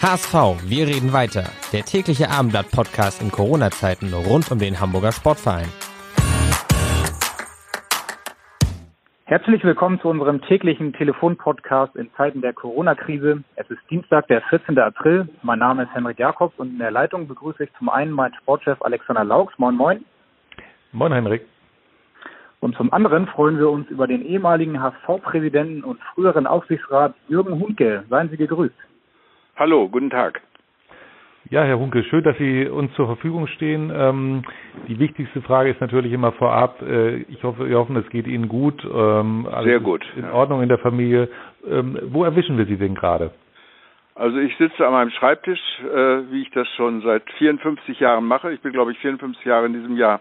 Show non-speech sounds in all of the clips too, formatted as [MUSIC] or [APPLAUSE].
HSV, wir reden weiter. Der tägliche Abendblatt-Podcast in Corona-Zeiten rund um den Hamburger Sportverein. Herzlich willkommen zu unserem täglichen Telefonpodcast in Zeiten der Corona-Krise. Es ist Dienstag, der 14. April. Mein Name ist Henrik Jakobs und in der Leitung begrüße ich zum einen meinen Sportchef Alexander Laux. Moin, moin. Moin, Henrik. Und zum anderen freuen wir uns über den ehemaligen HSV-Präsidenten und früheren Aufsichtsrat Jürgen Hunke. Seien Sie gegrüßt. Hallo, guten Tag. Ja, Herr Hunke, schön, dass Sie uns zur Verfügung stehen. Ähm, die wichtigste Frage ist natürlich immer vorab. Äh, ich hoffe, wir hoffen, es geht Ihnen gut. Ähm, Sehr gut. In ja. Ordnung in der Familie. Ähm, wo erwischen wir Sie denn gerade? Also ich sitze an meinem Schreibtisch, äh, wie ich das schon seit 54 Jahren mache. Ich bin, glaube ich, 54 Jahre in diesem Jahr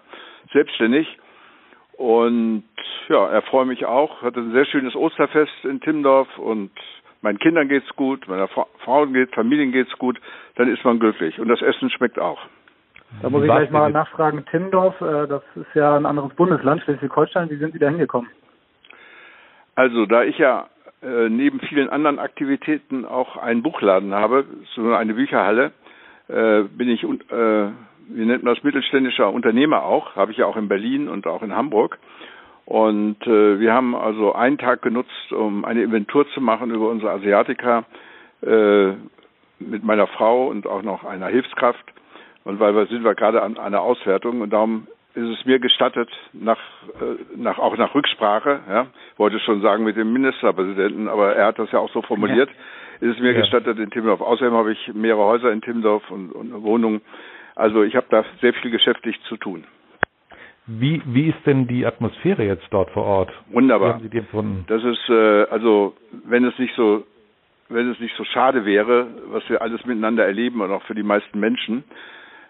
selbstständig. Und ja, erfreue mich auch. Hatte ein sehr schönes Osterfest in Timmendorf und meinen Kindern geht's gut, meiner Frau geht, Familien geht's gut, dann ist man glücklich und das Essen schmeckt auch. Da muss ich gleich mal nachfragen, Timmendorf, äh, das ist ja ein anderes Bundesland, Schleswig-Holstein, wie sind Sie da hingekommen? Also, da ich ja äh, neben vielen anderen Aktivitäten auch einen Buchladen habe, so eine Bücherhalle, äh, bin ich, wie nennt man das, mittelständischer Unternehmer auch, habe ich ja auch in Berlin und auch in Hamburg. Und äh, wir haben also einen Tag genutzt, um eine Inventur zu machen über unsere Asiatika äh, mit meiner Frau und auch noch einer Hilfskraft. Und weil wir sind wir gerade an einer Auswertung und darum ist es mir gestattet, nach, äh, nach auch nach Rücksprache, ja, wollte schon sagen mit dem Ministerpräsidenten, aber er hat das ja auch so formuliert, ja. [LAUGHS] ist es mir ja. gestattet in Timmendorf. Außerdem habe ich mehrere Häuser in Timmendorf und, und Wohnungen. Also ich habe da sehr viel geschäftlich zu tun. Wie, wie ist denn die Atmosphäre jetzt dort vor Ort? Wunderbar. Wie haben Sie die empfunden? Das ist, äh, also, wenn es nicht so, wenn es nicht so schade wäre, was wir alles miteinander erleben und auch für die meisten Menschen,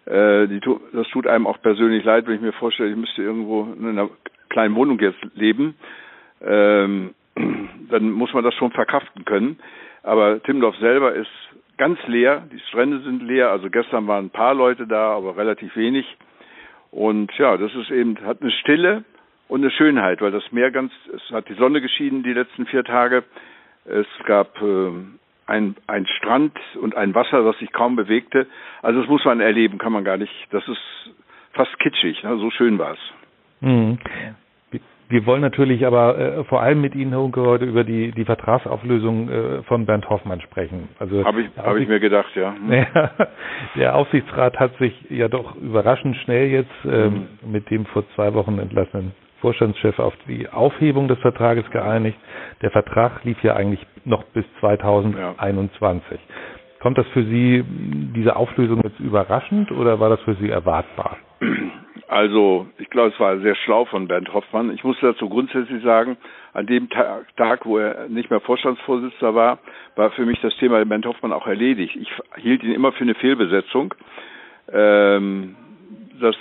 äh, die, das tut einem auch persönlich leid, wenn ich mir vorstelle, ich müsste irgendwo in einer kleinen Wohnung jetzt leben, ähm, [CLEARS THROAT] dann muss man das schon verkraften können. Aber Timmendorf selber ist ganz leer, die Strände sind leer, also gestern waren ein paar Leute da, aber relativ wenig. Und ja, das ist eben, hat eine Stille und eine Schönheit, weil das Meer ganz, es hat die Sonne geschienen die letzten vier Tage. Es gab äh, ein, ein Strand und ein Wasser, das sich kaum bewegte. Also das muss man erleben, kann man gar nicht. Das ist fast kitschig, ne? so schön war es. Mhm. Wir wollen natürlich aber äh, vor allem mit Ihnen, Herr Hunke, heute über die, die Vertragsauflösung äh, von Bernd Hoffmann sprechen. Also habe ich, hab ich mir gedacht, ja. [LAUGHS] Hm. der Aufsichtsrat hat sich ja doch überraschend schnell jetzt ähm, mhm. mit dem vor zwei Wochen entlassenen Vorstandschef auf die Aufhebung des Vertrages geeinigt. Der Vertrag lief ja eigentlich noch bis 2021. Ja. Kommt das für Sie, diese Auflösung jetzt überraschend oder war das für Sie erwartbar? [CLEARS THROAT] Also, ich glaube, es war sehr schlau von Bernd Hoffmann. Ich muss dazu grundsätzlich sagen, an dem Tag, wo er nicht mehr Vorstandsvorsitzender war, war für mich das Thema Bernd Hoffmann auch erledigt. Ich hielt ihn immer für eine Fehlbesetzung. Ähm, das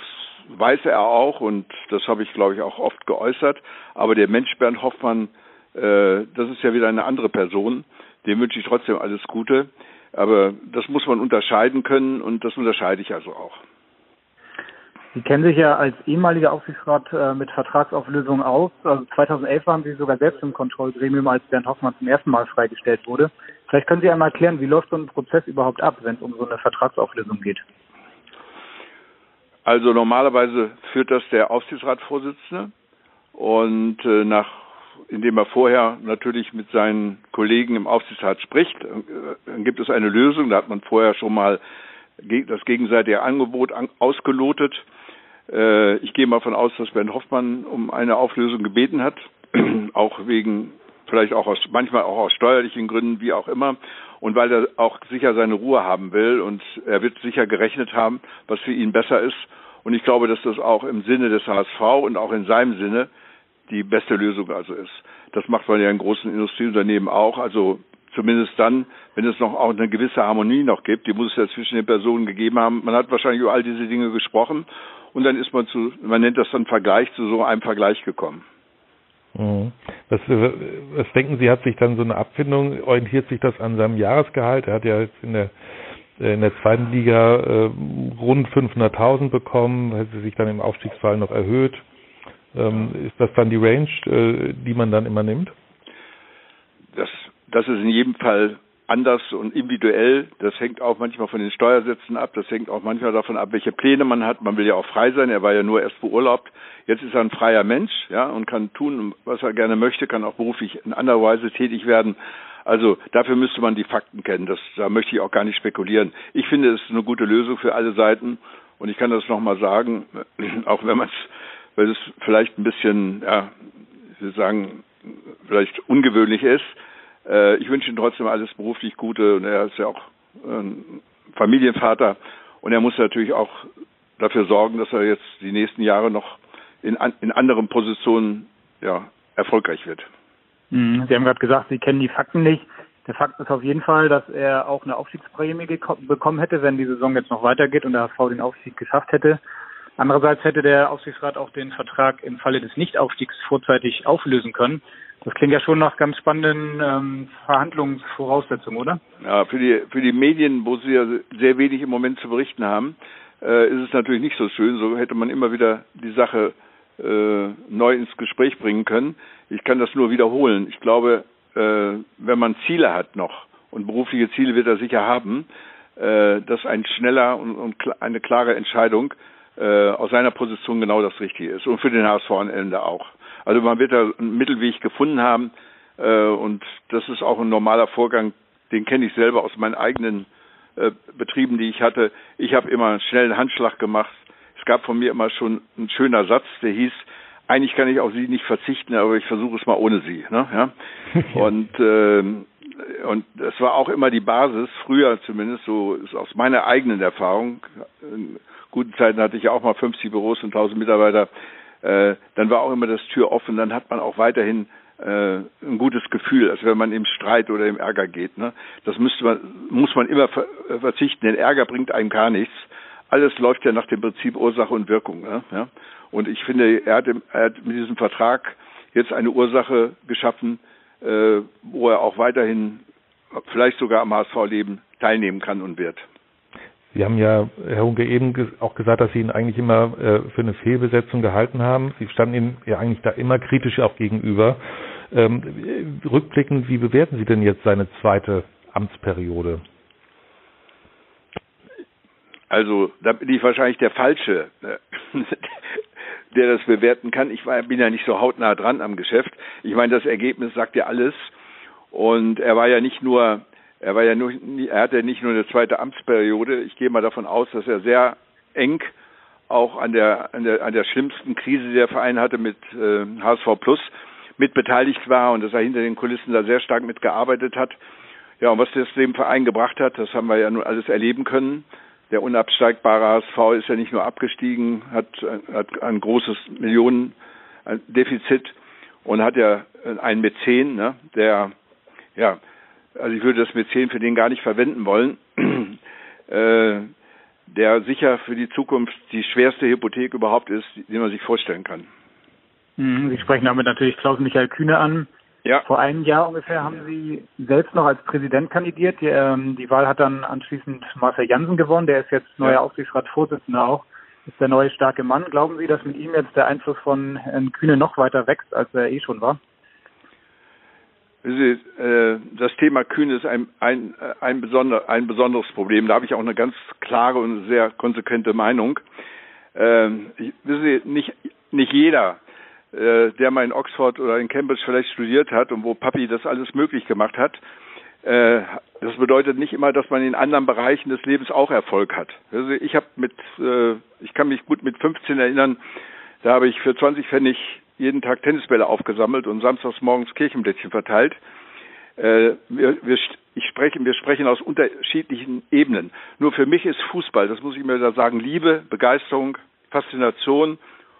weiß er auch und das habe ich, glaube ich, auch oft geäußert. Aber der Mensch Bernd Hoffmann, äh, das ist ja wieder eine andere Person. Dem wünsche ich trotzdem alles Gute. Aber das muss man unterscheiden können und das unterscheide ich also auch. Sie kennen sich ja als ehemaliger Aufsichtsrat äh, mit Vertragsauflösungen aus. Also 2011 waren Sie sogar selbst im Kontrollgremium, als Bernd Hoffmann zum ersten Mal freigestellt wurde. Vielleicht können Sie einmal erklären, wie läuft so ein Prozess überhaupt ab, wenn es um so eine Vertragsauflösung geht? Also normalerweise führt das der Aufsichtsratsvorsitzende und äh, nach indem er vorher natürlich mit seinen Kollegen im Aufsichtsrat spricht, äh, dann gibt es eine Lösung. Da hat man vorher schon mal das gegenseitige Angebot ausgelotet äh, ich gehe mal von aus, dass Bernd Hoffmann um eine Auflösung gebeten hat, [CLEARS THROAT] auch wegen, vielleicht auch aus, manchmal auch aus steuerlichen Gründen, wie auch immer. Und weil er auch sicher seine Ruhe haben will und er wird sicher gerechnet haben, was für ihn besser ist. Und ich glaube, dass das auch im Sinne des HSV und auch in seinem Sinne die beste Lösung also ist. Das macht man ja in großen Industrieunternehmen auch. Also Zumindest dann, wenn es noch auch eine gewisse Harmonie noch gibt. Die muss es ja zwischen den Personen gegeben haben. Man hat wahrscheinlich über all diese Dinge gesprochen und dann ist man zu, man nennt das dann Vergleich, zu so einem Vergleich gekommen. Mhm. Was, was denken Sie, hat sich dann so eine Abfindung, orientiert sich das an seinem Jahresgehalt? Er hat ja jetzt in der in der zweiten Liga äh, rund 500.000 bekommen, hat sie sich dann im Aufstiegsfall noch erhöht. Ähm, ist das dann die Range, äh, die man dann immer nimmt? Das, das ist in jedem Fall anders und individuell. Das hängt auch manchmal von den Steuersätzen ab. Das hängt auch manchmal davon ab, welche Pläne man hat. Man will ja auch frei sein. Er war ja nur erst beurlaubt. Jetzt ist er ein freier Mensch, ja, und kann tun, was er gerne möchte, kann auch beruflich in anderer Weise tätig werden. Also dafür müsste man die Fakten kennen. Das, da möchte ich auch gar nicht spekulieren. Ich finde, es ist eine gute Lösung für alle Seiten. Und ich kann das nochmal sagen, [CLEARS THROAT] auch wenn man es, weil es vielleicht ein bisschen, ja, ich will sagen, vielleicht ungewöhnlich ist. Äh, ich wünsche ihm trotzdem alles beruflich Gute und er ist ja auch ein Familienvater und er muss natürlich auch dafür sorgen, dass er jetzt die nächsten Jahre noch in, in anderen Positionen ja, erfolgreich wird. Mhm. Sie haben gerade gesagt, Sie kennen die Fakten nicht. Der Fakt ist auf jeden Fall, dass er auch eine Aufstiegsprämie bekommen hätte, wenn die Saison jetzt noch weitergeht und der HSV den Aufstieg geschafft hätte. Andererseits hätte der Aufsichtsrat auch den Vertrag im Falle des Nichtaufstiegs vorzeitig auflösen können. Das klingt ja schon nach ganz spannenden ähm, Verhandlungsvoraussetzungen, oder? Ja, für die für die Medien, wo sie ja sehr wenig im Moment zu berichten haben, äh, ist es natürlich nicht so schön. So hätte man immer wieder die Sache äh, neu ins Gespräch bringen können. Ich kann das nur wiederholen. Ich glaube, äh, wenn man Ziele hat noch und berufliche Ziele wird er sicher haben, äh, dass ein schneller und, und eine klare Entscheidung äh, aus seiner Position genau das Richtige ist und für den HSV am Ende auch. Also man wird da einen Mittelweg gefunden haben äh, und das ist auch ein normaler Vorgang, den kenne ich selber aus meinen eigenen äh, Betrieben, die ich hatte. Ich habe immer einen schnellen Handschlag gemacht. Es gab von mir immer schon ein schöner Satz, der hieß, eigentlich kann ich auf sie nicht verzichten, aber ich versuche es mal ohne sie. Ne? Ja? [LAUGHS] und äh, und das war auch immer die Basis, früher zumindest, so ist aus meiner eigenen Erfahrung. In guten Zeiten hatte ich ja auch mal 50 Büros und 1000 Mitarbeiter. Äh, dann war auch immer das Tür offen, dann hat man auch weiterhin äh, ein gutes Gefühl, als wenn man im Streit oder im Ärger geht. Ne? Das müsste man, muss man immer ver verzichten, denn Ärger bringt einem gar nichts. Alles läuft ja nach dem Prinzip Ursache und Wirkung. Ne? Ja? Und ich finde, er hat, im, er hat mit diesem Vertrag jetzt eine Ursache geschaffen, äh, wo er auch weiterhin vielleicht sogar am HSV-Leben teilnehmen kann und wird. Sie haben ja, Herr Hunke, eben auch gesagt, dass Sie ihn eigentlich immer äh, für eine Fehlbesetzung gehalten haben. Sie standen ihm ja eigentlich da immer kritisch auch gegenüber. Ähm, rückblickend, wie bewerten Sie denn jetzt seine zweite Amtsperiode? Also, da bin ich wahrscheinlich der Falsche, äh, [LAUGHS] der das bewerten kann. Ich bin ja nicht so hautnah dran am Geschäft. Ich meine, das Ergebnis sagt ja alles. Und er war ja nicht nur er war ja nur, er hatte nicht nur eine zweite Amtsperiode. Ich gehe mal davon aus, dass er sehr eng auch an der an der an der schlimmsten Krise, die der Verein hatte mit äh, HSV Plus mit beteiligt war und dass er hinter den Kulissen da sehr stark mitgearbeitet hat. Ja, und was das dem Verein gebracht hat, das haben wir ja nun alles erleben können. Der unabsteigbare HSV ist ja nicht nur abgestiegen, hat, hat ein großes Millionendefizit und hat ja einen Mäzen, ne, der ja also ich würde das Mäzen für den gar nicht verwenden wollen, [CLEARS THROAT] äh, der sicher für die Zukunft die schwerste Hypothek überhaupt ist, die man sich vorstellen kann. Mhm, Sie sprechen damit natürlich Klaus-Michael Kühne an. Ja. Vor einem Jahr ungefähr haben Sie selbst noch als Präsident kandidiert. Die, ähm, die Wahl hat dann anschließend Marcel Jansen gewonnen. Der ist jetzt neuer ja. Aufsichtsratsvorsitzender auch. Ist der neue starke Mann. Glauben Sie, dass mit ihm jetzt der Einfluss von Herrn Kühne noch weiter wächst, als er eh schon war? Äh, das Thema Kühn ist ein, ein, ein, besonder, ein besonderes Problem. Da habe ich auch eine ganz klare und sehr konsequente Meinung. Ähm, ich, Sie, nicht, nicht jeder, äh, der mal in Oxford oder in Cambridge vielleicht studiert hat und wo Papi das alles möglich gemacht hat, äh, das bedeutet nicht immer, dass man in anderen Bereichen des Lebens auch Erfolg hat. Also ich habe mit, ich kann mich gut mit 15 erinnern, da habe ich für 20 Pfennig jeden Tag Tennisbälle aufgesammelt und samstags morgens Kirchenblättchen verteilt. Äh, wir, wir, ich spreche, wir sprechen aus unterschiedlichen Ebenen. Nur für mich ist Fußball, das muss ich mir da sagen, Liebe, Begeisterung, Faszination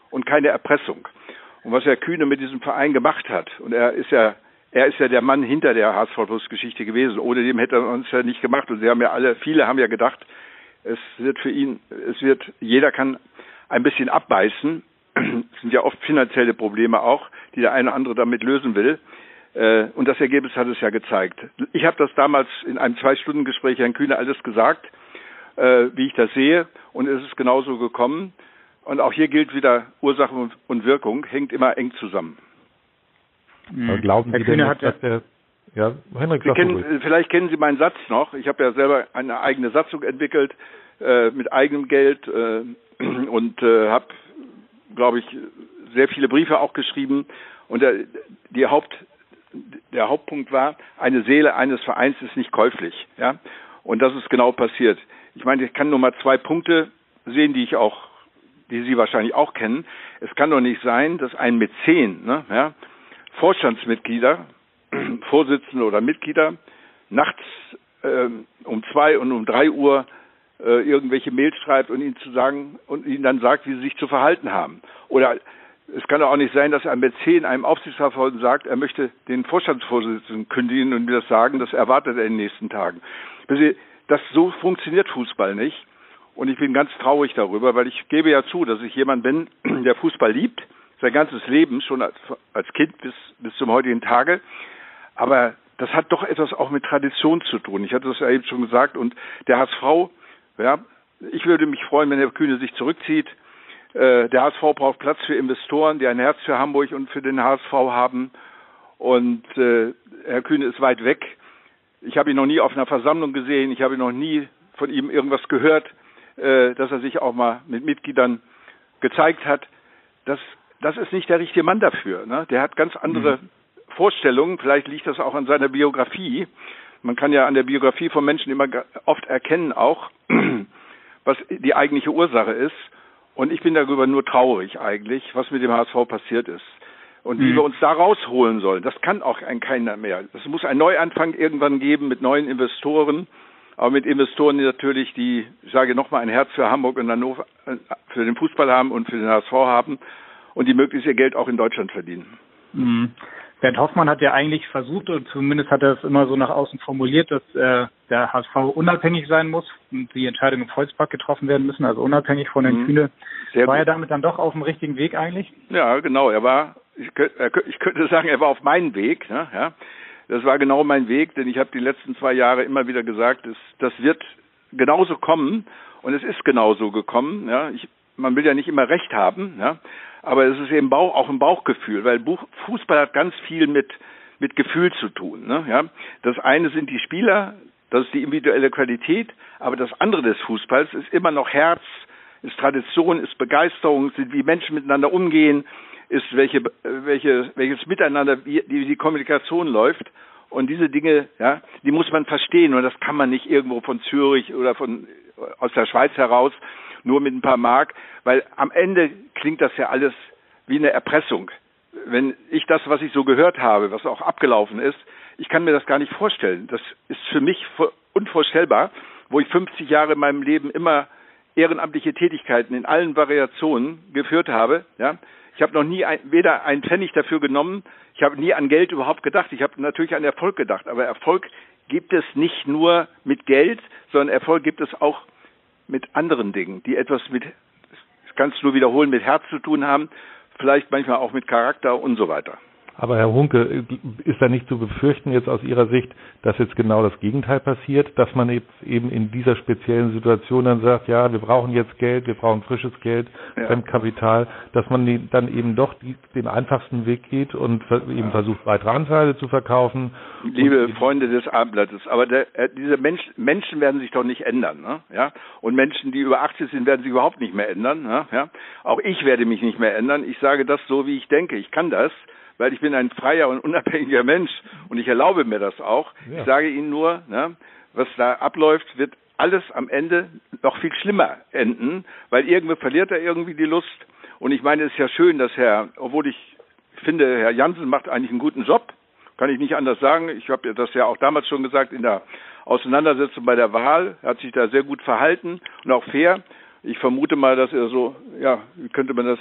und keine Erpressung. Und was Herr Kühne mit diesem Verein gemacht hat, und er ist ja er ist ja der Mann hinter der HSV Plus Geschichte gewesen. Ohne dem hätte er uns ja nicht gemacht. Und sie haben ja alle, viele haben ja gedacht, es wird für ihn, es wird, jeder kann ein bisschen abbeißen. Es sind ja oft finanzielle Probleme auch, die der eine oder andere damit lösen will. Äh, und das Ergebnis hat es ja gezeigt. Ich habe das damals in einem Zwei-Stunden-Gespräch Herrn Kühne alles gesagt, äh, wie ich das sehe. Und es ist genauso gekommen. Und auch hier gilt wieder Ursache und Wirkung, hängt immer eng zusammen. Mhm. Glauben Herr Sie Kühne denn, hat dass der ja, Henrik, Sie kennen, vielleicht kennen Sie meinen Satz noch. Ich habe ja selber eine eigene Satzung entwickelt äh, mit eigenem Geld äh, [CLEARS THROAT] und äh, habe, glaube ich, sehr viele Briefe auch geschrieben. Und der, die Haupt, der Hauptpunkt war, eine Seele eines Vereins ist nicht käuflich. Ja? Und das ist genau passiert. Ich meine, ich kann nur mal zwei Punkte sehen, die ich auch, die Sie wahrscheinlich auch kennen. Es kann doch nicht sein, dass ein Mäzen, ne, ja, Vorstandsmitglieder, [CLEARS THROAT] Vorsitzende oder Mitglieder nachts äh, um zwei und um drei Uhr äh, irgendwelche Mails schreibt und ihnen zu sagen und ihnen dann sagt, wie sie sich zu verhalten haben. Oder es kann doch auch nicht sein, dass ein Mäzen einem Aufsichtsratsvorsitzenden sagt, er möchte den Vorstandsvorsitzenden kündigen und mir das sagen, das erwartet er in den nächsten Tagen. Das so funktioniert Fußball nicht. Und ich bin ganz traurig darüber, weil ich gebe ja zu, dass ich jemand bin, [CLEARS THROAT] der Fußball liebt, sein ganzes Leben, schon als, als Kind bis, bis zum heutigen Tage. Aber das hat doch etwas auch mit Tradition zu tun. Ich hatte das ja eben schon gesagt. Und der HSV, ja, ich würde mich freuen, wenn Herr Kühne sich zurückzieht. Äh, der HSV braucht Platz für Investoren, die ein Herz für Hamburg und für den HSV haben. Und äh, Herr Kühne ist weit weg. Ich habe ihn noch nie auf einer Versammlung gesehen. Ich habe noch nie von ihm irgendwas gehört, äh, dass er sich auch mal mit Mitgliedern gezeigt hat. Das, das ist nicht der richtige Mann dafür. Ne? Der hat ganz andere mhm. Vorstellungen. Vielleicht liegt das auch an seiner Biografie. Man kann ja an der Biografie von Menschen immer oft erkennen auch, [CLEARS THROAT] was die eigentliche Ursache ist. Und ich bin darüber nur traurig eigentlich, was mit dem HSV passiert ist. Und wie mhm. wir uns da rausholen sollen, das kann auch ein keiner mehr. Es muss einen Neuanfang irgendwann geben mit neuen Investoren, aber mit Investoren die natürlich, die, ich sage nochmal, ein Herz für Hamburg und Hannover, äh, für den Fußball haben und für den HSV haben und die möglichst ihr Geld auch in Deutschland verdienen. Mhm. Bernd Hoffmann hat ja eigentlich versucht, und zumindest hat er es immer so nach außen formuliert, dass äh, der HSV unabhängig sein muss und die Entscheidungen im Volkspark getroffen werden müssen, also unabhängig von den mhm. Kühne. Sehr war gut. er damit dann doch auf dem richtigen Weg eigentlich? Ja, genau. Er war, ich, ich könnte sagen, er war auf meinem Weg. Ne? Ja, das war genau mein Weg, denn ich habe die letzten zwei Jahre immer wieder gesagt, das, das wird genauso kommen und es ist genauso gekommen. Ja, ich, man will ja nicht immer Recht haben. Ja, aber es ist eben Bauch, auch ein Bauchgefühl, weil Fußball hat ganz viel mit, mit Gefühl zu tun. Ne? Ja? Das eine sind die Spieler, das ist die individuelle Qualität, aber das andere des Fußballs ist immer noch Herz, ist Tradition, ist Begeisterung, sind wie Menschen miteinander umgehen, ist welche, welche, welches Miteinander, wie, wie die Kommunikation läuft. Und diese Dinge, ja, die muss man verstehen und das kann man nicht irgendwo von Zürich oder von aus der Schweiz heraus nur mit ein paar Mark, weil am Ende klingt das ja alles wie eine Erpressung. Wenn ich das, was ich so gehört habe, was auch abgelaufen ist, ich kann mir das gar nicht vorstellen. Das ist für mich unvorstellbar, wo ich 50 Jahre in meinem Leben immer ehrenamtliche Tätigkeiten in allen Variationen geführt habe. Ja, ich habe noch nie ein, weder einen Pfennig dafür genommen, ich habe nie an Geld überhaupt gedacht. Ich habe natürlich an Erfolg gedacht, aber Erfolg gibt es nicht nur mit Geld, sondern Erfolg gibt es auch mit anderen Dingen, die etwas mit, das kannst du nur wiederholen, mit Herz zu tun haben, vielleicht manchmal auch mit Charakter und so weiter. Aber Herr Hunke, ist da nicht zu befürchten jetzt aus Ihrer Sicht, dass jetzt genau das Gegenteil passiert, dass man jetzt eben in dieser speziellen Situation dann sagt, ja, wir brauchen jetzt Geld, wir brauchen frisches Geld, ja. Fremdkapital, dass man dann eben doch die, den einfachsten Weg geht und eben ja. versucht, weitere Anteile zu verkaufen. Liebe Freunde des Abendblattes, aber der, äh, diese Mensch, Menschen werden sich doch nicht ändern, ne? ja? Und Menschen, die über 80 sind, werden sich überhaupt nicht mehr ändern, ne? ja? Auch ich werde mich nicht mehr ändern. Ich sage das so, wie ich denke. Ich kann das weil ich bin ein freier und unabhängiger Mensch und ich erlaube mir das auch. Ja. Ich sage Ihnen nur, ne, was da abläuft, wird alles am Ende noch viel schlimmer enden, weil irgendwo verliert er irgendwie die Lust. Und ich meine, es ist ja schön, dass Herr, obwohl ich finde, Herr Jansen macht eigentlich einen guten Job, kann ich nicht anders sagen. Ich habe das ja auch damals schon gesagt in der Auseinandersetzung bei der Wahl. Er hat sich da sehr gut verhalten und auch fair. Ich vermute mal, dass er so, ja, wie könnte man das,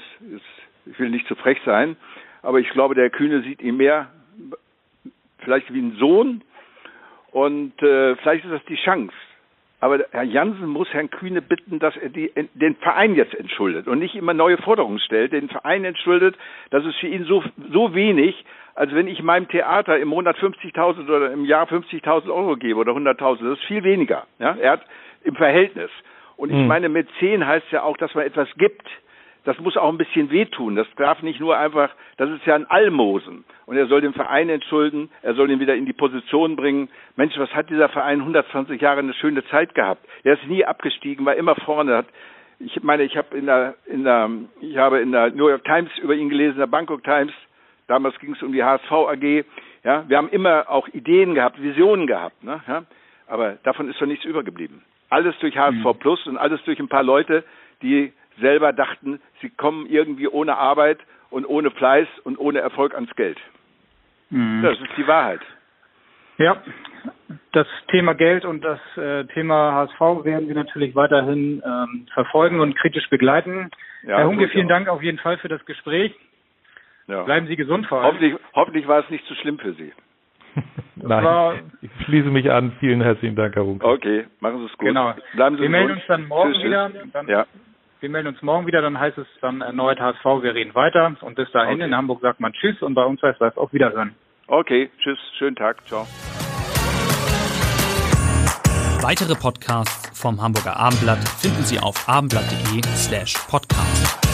ich will nicht zu frech sein, aber ich glaube, der Kühne sieht ihm mehr vielleicht wie ein Sohn und äh, vielleicht ist das die Chance. Aber Herr Jansen muss Herrn Kühne bitten, dass er die, den Verein jetzt entschuldet und nicht immer neue Forderungen stellt, den Verein entschuldet. Das ist für ihn so, so wenig, als wenn ich meinem Theater im Monat 50.000 oder im Jahr 50.000 Euro gebe oder 100.000. Das ist viel weniger. Ja? Er hat im Verhältnis. Und ich hm. meine, Mäzen heißt ja auch, dass man etwas gibt das muss auch ein bisschen wehtun. Das darf nicht nur einfach, das ist ja ein Almosen. Und er soll den Verein entschulden, er soll ihn wieder in die Position bringen. Mensch, was hat dieser Verein 120 Jahre eine schöne Zeit gehabt? Er ist nie abgestiegen, war immer vorne. Hat, ich meine, ich habe in der, in der, ich habe in der New York Times über ihn gelesen, in der Bangkok Times. Damals ging es um die HSV AG. Ja, wir haben immer auch Ideen gehabt, Visionen gehabt. Ne? Ja? Aber davon ist doch nichts übergeblieben. Alles durch HSV mhm. Plus und alles durch ein paar Leute, die selber dachten, sie kommen irgendwie ohne Arbeit und ohne Fleiß und ohne Erfolg ans Geld. Mhm. Das ist die Wahrheit. Ja, das Thema Geld und das äh, Thema HSV werden wir natürlich weiterhin ähm, verfolgen und kritisch begleiten. Ja, Herr Hunke, vielen Dank auf jeden Fall für das Gespräch. Ja. Bleiben Sie gesund vor allem. Hoffentlich, hoffentlich war es nicht zu schlimm für Sie. [LAUGHS] Nein, ich schließe mich an. Vielen herzlichen Dank, Herr Hunke. Okay, machen Sie es gut. Genau. Bleiben Sie wir melden uns dann morgen tschüss, wieder. Dann ja. Wir melden uns morgen wieder, dann heißt es dann erneut HSV, wir reden weiter. Und bis dahin okay. in Hamburg sagt man Tschüss und bei uns heißt das auch Wiederhören. Okay, Tschüss, schönen Tag, ciao. Weitere Podcasts vom Hamburger Abendblatt finden Sie auf abendblatt.de slash podcast.